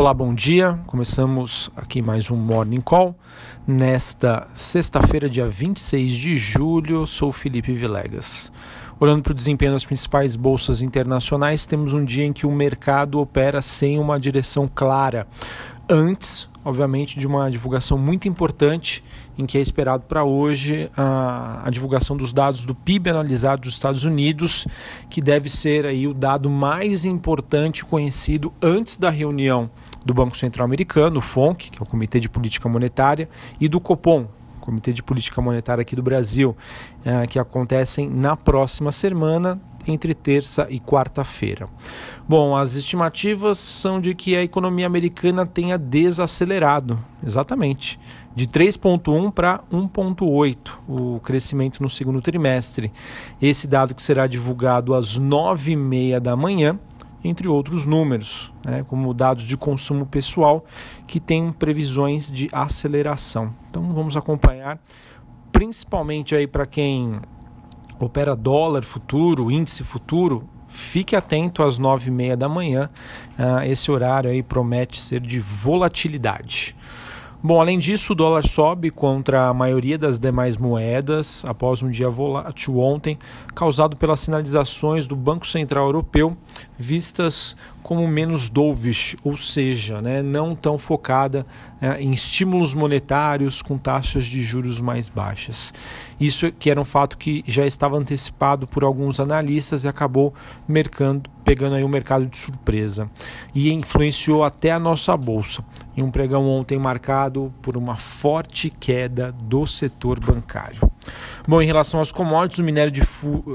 Olá, bom dia. Começamos aqui mais um Morning Call. Nesta sexta-feira, dia 26 de julho, sou Felipe Vilegas. Olhando para o desempenho das principais bolsas internacionais, temos um dia em que o mercado opera sem uma direção clara. Antes, obviamente, de uma divulgação muito importante, em que é esperado para hoje a, a, divulgação dos dados do PIB analisado dos Estados Unidos, que deve ser aí o dado mais importante conhecido antes da reunião do Banco Central Americano, o FONC, que é o Comitê de Política Monetária, e do Copom, Comitê de Política Monetária aqui do Brasil, eh, que acontecem na próxima semana, entre terça e quarta-feira. Bom, as estimativas são de que a economia americana tenha desacelerado, exatamente, de 3,1 para 1,8 o crescimento no segundo trimestre. Esse dado que será divulgado às 9h30 da manhã entre outros números, né, como dados de consumo pessoal, que têm previsões de aceleração. Então vamos acompanhar, principalmente aí para quem opera dólar futuro, índice futuro, fique atento às nove e meia da manhã. Uh, esse horário aí promete ser de volatilidade. Bom, além disso, o dólar sobe contra a maioria das demais moedas após um dia volátil ontem, causado pelas sinalizações do Banco Central Europeu, vistas como menos dovish, ou seja, né, não tão focada né, em estímulos monetários com taxas de juros mais baixas. Isso que era um fato que já estava antecipado por alguns analistas e acabou mercando, pegando aí o mercado de surpresa e influenciou até a nossa bolsa em um pregão ontem marcado por uma forte queda do setor bancário. Bom, em relação aos commodities, o minério de,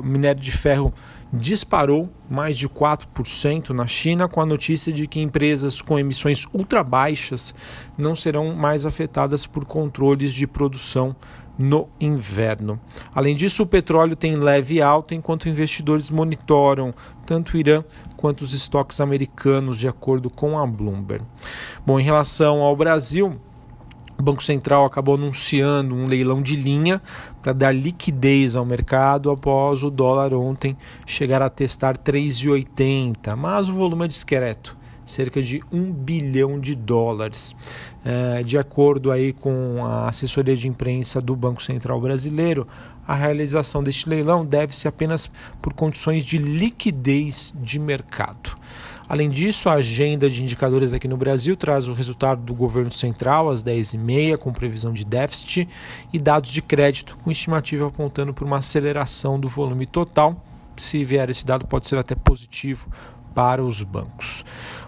minério de ferro disparou mais de 4% na China, com a notícia de que empresas com emissões ultra baixas não serão mais afetadas por controles de produção no inverno. Além disso, o petróleo tem leve alta enquanto investidores monitoram tanto o Irã quanto os estoques americanos, de acordo com a Bloomberg. Bom, em relação ao Brasil, o Banco Central acabou anunciando um leilão de linha para dar liquidez ao mercado após o dólar ontem chegar a testar 3,80, mas o volume é discreto, cerca de 1 bilhão de dólares. É, de acordo aí com a assessoria de imprensa do Banco Central Brasileiro, a realização deste leilão deve-se apenas por condições de liquidez de mercado. Além disso, a agenda de indicadores aqui no Brasil traz o resultado do governo central às 10h30, com previsão de déficit, e dados de crédito, com estimativa apontando para uma aceleração do volume total. Se vier esse dado, pode ser até positivo para os bancos.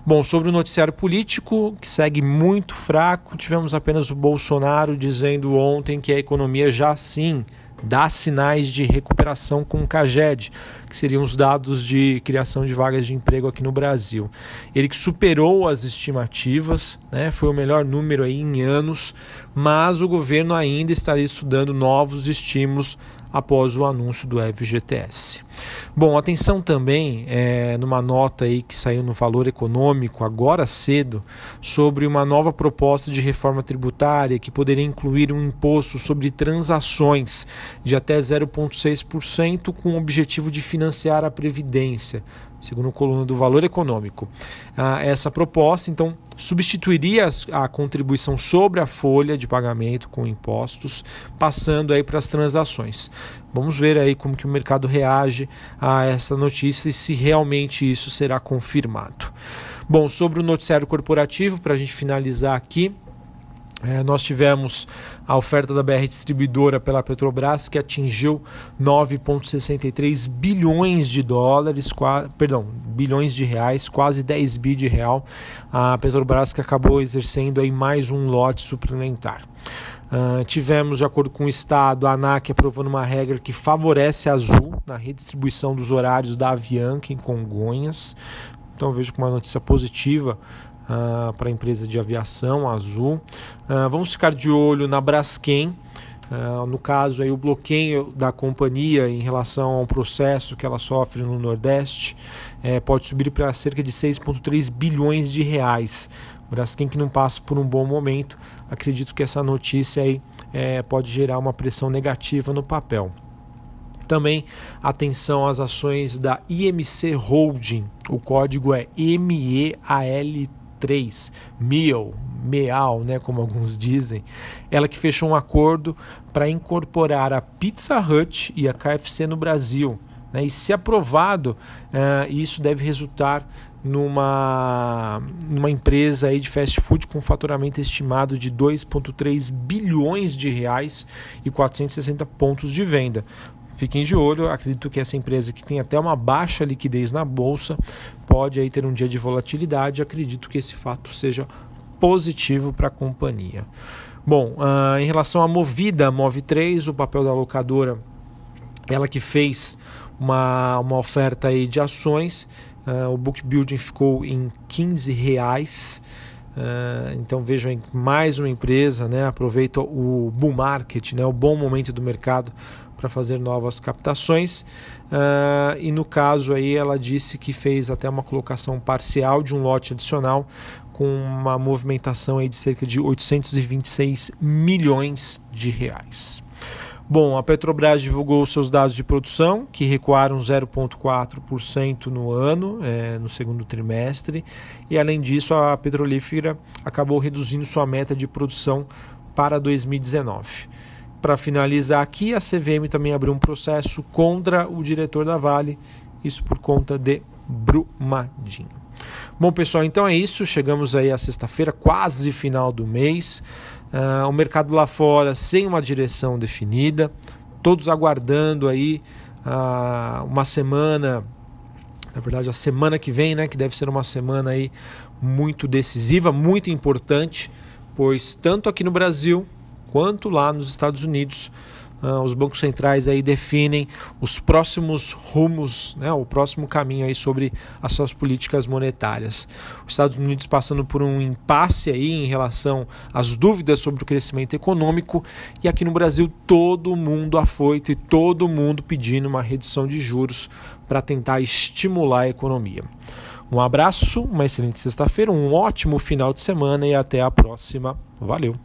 Bom, sobre o noticiário político, que segue muito fraco, tivemos apenas o Bolsonaro dizendo ontem que a economia já sim dá sinais de recuperação com o CAGED, que seriam os dados de criação de vagas de emprego aqui no Brasil. Ele que superou as estimativas, né, foi o melhor número aí em anos, mas o governo ainda estaria estudando novos estímulos após o anúncio do FGTS. Bom, atenção também é, numa nota aí que saiu no Valor Econômico agora cedo sobre uma nova proposta de reforma tributária que poderia incluir um imposto sobre transações de até 0,6% com o objetivo de financiar a previdência segundo a coluna do Valor Econômico. Ah, essa proposta, então, substituiria a contribuição sobre a folha de pagamento com impostos, passando aí para as transações. Vamos ver aí como que o mercado reage a essa notícia e se realmente isso será confirmado. Bom, sobre o noticiário corporativo, para a gente finalizar aqui, é, nós tivemos a oferta da BR Distribuidora pela Petrobras que atingiu 9,63 bilhões de dólares, qua, perdão, bilhões de reais, quase 10 bi de real. A Petrobras que acabou exercendo aí mais um lote suplementar. Uh, tivemos, de acordo com o Estado, a ANAC aprovando uma regra que favorece a Azul na redistribuição dos horários da Avianca em Congonhas. Então vejo com uma notícia positiva uh, para a empresa de aviação Azul. Uh, vamos ficar de olho na Braskem. Uh, no caso aí o bloqueio da companhia em relação ao processo que ela sofre no Nordeste eh, pode subir para cerca de 6,3 bilhões de reais. Braskem que não passa por um bom momento, acredito que essa notícia aí eh, pode gerar uma pressão negativa no papel. Também atenção às ações da IMC Holding, o código é MEALT 3, Meal, Meal, né, como alguns dizem, ela que fechou um acordo para incorporar a Pizza Hut e a KFC no Brasil. Né, e se aprovado, uh, isso deve resultar numa, numa empresa aí de fast food com faturamento estimado de 2,3 bilhões de reais e 460 pontos de venda. Fiquem de olho, acredito que essa empresa que tem até uma baixa liquidez na bolsa pode aí ter um dia de volatilidade. Acredito que esse fato seja positivo para a companhia. Bom, uh, em relação à Movida, Move 3, o papel da locadora, ela que fez uma, uma oferta aí de ações, uh, o book building ficou em 15 reais. Uh, então vejam mais uma empresa, né, aproveita o bull market, né, o bom momento do mercado para fazer novas captações. Uh, e no caso aí ela disse que fez até uma colocação parcial de um lote adicional com uma movimentação aí de cerca de 826 milhões de reais. Bom, a Petrobras divulgou seus dados de produção, que recuaram 0,4% no ano, é, no segundo trimestre, e além disso, a petrolífera acabou reduzindo sua meta de produção para 2019. Para finalizar aqui, a CVM também abriu um processo contra o diretor da Vale, isso por conta de Brumadinho. Bom, pessoal, então é isso. Chegamos aí à sexta-feira, quase final do mês. Uh, o mercado lá fora sem uma direção definida, todos aguardando aí uh, uma semana, na verdade a semana que vem, né, que deve ser uma semana aí muito decisiva, muito importante, pois tanto aqui no Brasil quanto lá nos Estados Unidos. Uh, os bancos centrais aí definem os próximos rumos, né, o próximo caminho aí sobre as suas políticas monetárias. Os Estados Unidos passando por um impasse aí em relação às dúvidas sobre o crescimento econômico e aqui no Brasil todo mundo afoito e todo mundo pedindo uma redução de juros para tentar estimular a economia. Um abraço, uma excelente sexta-feira, um ótimo final de semana e até a próxima. Valeu!